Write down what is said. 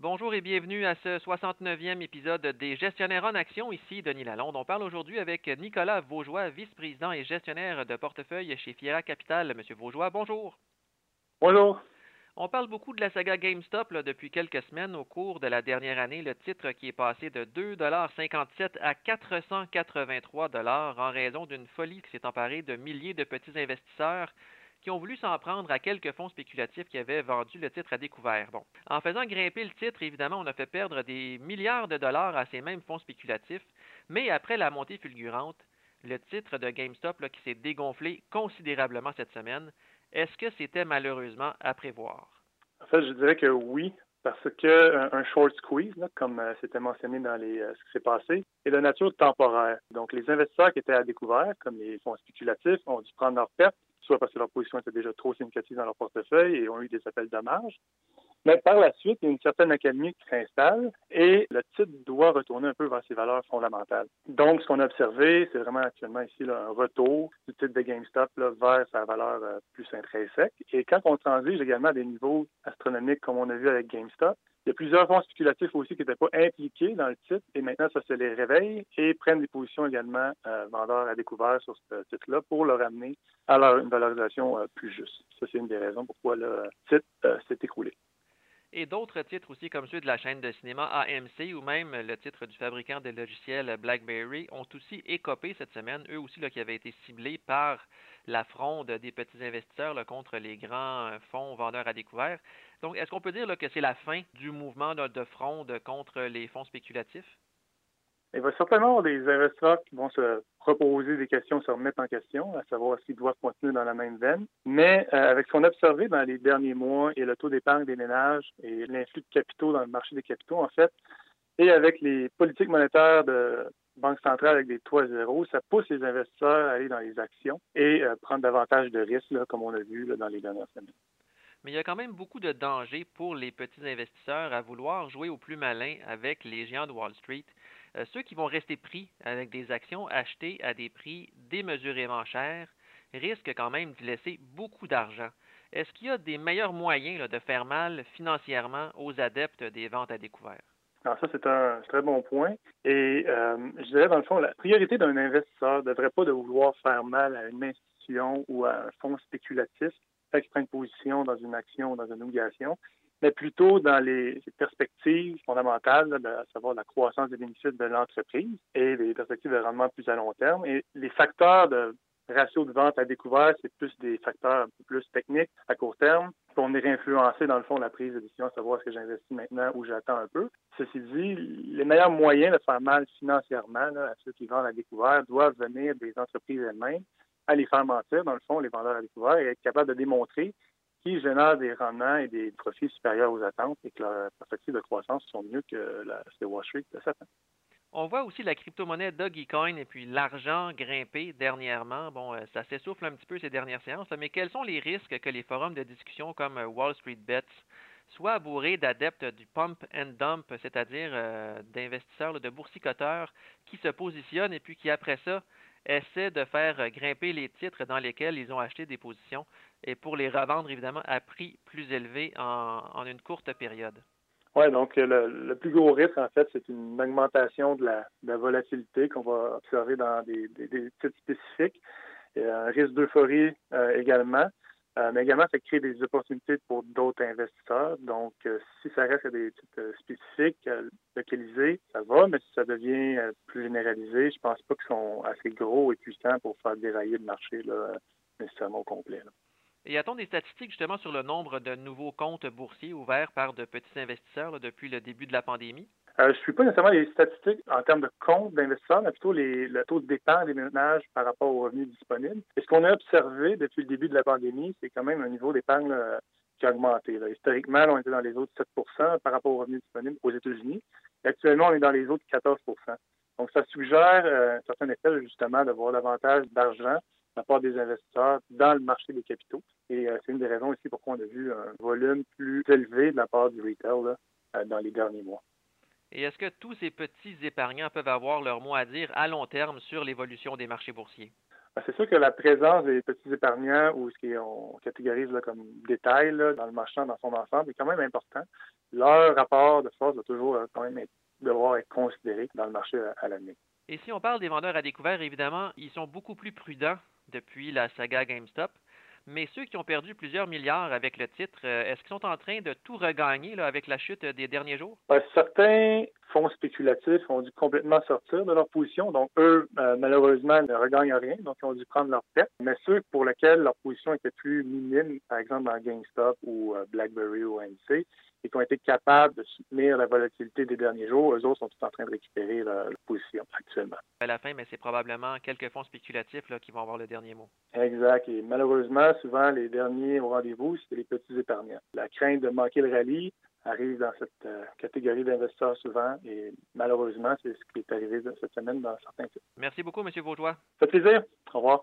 Bonjour et bienvenue à ce 69e épisode des Gestionnaires en Action. Ici Denis Lalonde. On parle aujourd'hui avec Nicolas Vaugeois, vice-président et gestionnaire de portefeuille chez Fiera Capital. Monsieur Vaugeois, bonjour. Bonjour. On parle beaucoup de la saga GameStop depuis quelques semaines. Au cours de la dernière année, le titre qui est passé de 2,57 à 483 en raison d'une folie qui s'est emparée de milliers de petits investisseurs qui ont voulu s'en prendre à quelques fonds spéculatifs qui avaient vendu le titre à découvert. Bon. En faisant grimper le titre, évidemment, on a fait perdre des milliards de dollars à ces mêmes fonds spéculatifs, mais après la montée fulgurante, le titre de GameStop qui s'est dégonflé considérablement cette semaine, est-ce que c'était malheureusement à prévoir? En fait, je dirais que oui, parce que un short squeeze, comme euh, c'était mentionné dans euh, ce qui s'est passé, est de nature temporaire. Donc, les investisseurs qui étaient à découvert, comme les fonds spéculatifs, ont dû prendre leur perte soit parce que leur position était déjà trop significative dans leur portefeuille et ont eu des appels dommages. Mais par la suite, il y a une certaine académie qui s'installe et le titre doit retourner un peu vers ses valeurs fondamentales. Donc, ce qu'on a observé, c'est vraiment actuellement ici un retour du titre de GameStop vers sa valeur euh, plus intrinsèque. Et quand on transige également à des niveaux astronomiques comme on a vu avec GameStop, il y a plusieurs fonds spéculatifs aussi qui n'étaient pas impliqués dans le titre et maintenant ça se les réveille et prennent des positions également euh, vendeurs à découvert sur ce titre-là pour le ramener à une valorisation euh, plus juste. Ça, c'est une des raisons pourquoi le titre euh, s'est écroulé. Et d'autres titres aussi, comme ceux de la chaîne de cinéma AMC ou même le titre du fabricant des logiciels BlackBerry, ont aussi écopé cette semaine, eux aussi qui avaient été ciblés par la fronde des petits investisseurs contre les grands fonds vendeurs à découvert. Donc, est-ce qu'on peut dire que c'est la fin du mouvement de fronde contre les fonds spéculatifs? Il va certainement avoir des investisseurs qui vont se reposer des questions, se remettre en question, à savoir s'ils doivent continuer dans la même veine. Mais euh, avec ce qu'on a observé dans les derniers mois et le taux d'épargne des ménages et l'influx de capitaux dans le marché des capitaux, en fait, et avec les politiques monétaires de Banque centrale avec des taux zéro, ça pousse les investisseurs à aller dans les actions et euh, prendre davantage de risques, comme on a vu dans les dernières semaines. Mais il y a quand même beaucoup de dangers pour les petits investisseurs à vouloir jouer au plus malin avec les géants de Wall Street. Euh, ceux qui vont rester pris avec des actions achetées à des prix démesurément chers risquent quand même d'y laisser beaucoup d'argent. Est-ce qu'il y a des meilleurs moyens de faire mal financièrement aux adeptes des ventes à découvert? Alors ça, c'est un très bon point. Et euh, je dirais, dans le fond, la priorité d'un investisseur ne devrait pas de vouloir faire mal à une institution ou à un fonds spéculatif qui prend une position dans une action ou dans une obligation mais plutôt dans les perspectives fondamentales, à savoir la croissance des bénéfices de l'entreprise et les perspectives de rendement plus à long terme. Et les facteurs de ratio de vente à découvert, c'est plus des facteurs plus techniques à court terme. On est influencé, dans le fond, la prise de décision, à savoir est-ce que j'investis maintenant ou j'attends un peu. Ceci dit, les meilleurs moyens de faire mal financièrement à ceux qui vendent à découvert doivent venir des entreprises elles-mêmes à les faire mentir, dans le fond, les vendeurs à découvert, et être capable de démontrer qui génèrent des rendements et des profits supérieurs aux attentes et que leurs perspectives de croissance sont mieux que la, Wall Street de 7 ans. On voit aussi la crypto-monnaie Dogecoin et puis l'argent grimper dernièrement. Bon, euh, ça s'essouffle un petit peu ces dernières séances, mais quels sont les risques que les forums de discussion comme euh, Wall Street Bets soient bourrés d'adeptes du pump and dump, c'est-à-dire euh, d'investisseurs, de boursicoteurs qui se positionnent et puis qui, après ça, essaient de faire grimper les titres dans lesquels ils ont acheté des positions et pour les revendre évidemment à prix plus élevé en, une courte période. Oui, donc le, plus gros risque, en fait, c'est une augmentation de la, volatilité qu'on va observer dans des, titres spécifiques. Un risque d'euphorie euh, également. Euh, mais également, ça crée des opportunités pour d'autres investisseurs. Donc, euh, si ça reste à des titres spécifiques, localisés, ça va, mais si ça devient plus généralisé, je pense pas qu'ils sont assez gros et puissants pour faire dérailler le marché là, nécessairement au complet. Et a-t-on des statistiques justement sur le nombre de nouveaux comptes boursiers ouverts par de petits investisseurs depuis le début de la pandémie? Euh, je ne suis pas nécessairement les statistiques en termes de comptes d'investisseurs, mais plutôt le taux de départ des ménages par rapport aux revenus disponibles. Et ce qu'on a observé depuis le début de la pandémie, c'est quand même un niveau d'épargne qui a augmenté. Historiquement, on était dans les autres 7% par rapport aux revenus disponibles aux États-Unis. Actuellement, on est dans les autres 14% Donc, ça suggère euh, un certain effet, justement, d'avoir davantage d'argent la part des investisseurs dans le marché des capitaux. Et euh, c'est une des raisons aussi pourquoi on a vu un volume plus élevé de la part du retail euh, dans les derniers mois. Et est-ce que tous ces petits épargnants peuvent avoir leur mot à dire à long terme sur l'évolution des marchés boursiers? Ben, c'est sûr que la présence des petits épargnants ou ce qu'on catégorise comme détail dans le marchand dans son ensemble est quand même important. Leur rapport de force doit toujours euh, quand même devoir être considéré dans le marché à l'année. Et si on parle des vendeurs à découvert, évidemment, ils sont beaucoup plus prudents depuis la saga GameStop. Mais ceux qui ont perdu plusieurs milliards avec le titre, euh, est-ce qu'ils sont en train de tout regagner là, avec la chute des derniers jours? Ben, certains fonds spéculatifs ont dû complètement sortir de leur position. Donc, eux, euh, malheureusement, ne regagnent rien. Donc, ils ont dû prendre leur perte. Mais ceux pour lesquels leur position était plus minime, par exemple dans GameStop ou euh, BlackBerry ou ANC, et qui ont été capables de soutenir la volatilité des derniers jours, eux autres sont tous en train de récupérer leur, position actuellement. À la fin, mais c'est probablement quelques fonds spéculatifs là, qui vont avoir le dernier mot. Exact. Et malheureusement, souvent, les derniers au rendez-vous, c'est les petits épargnants. La crainte de manquer le rallye arrive dans cette euh, catégorie d'investisseurs souvent et malheureusement, c'est ce qui est arrivé cette semaine dans certains cas. Merci beaucoup, M. Vautois. Ça fait plaisir. Au revoir.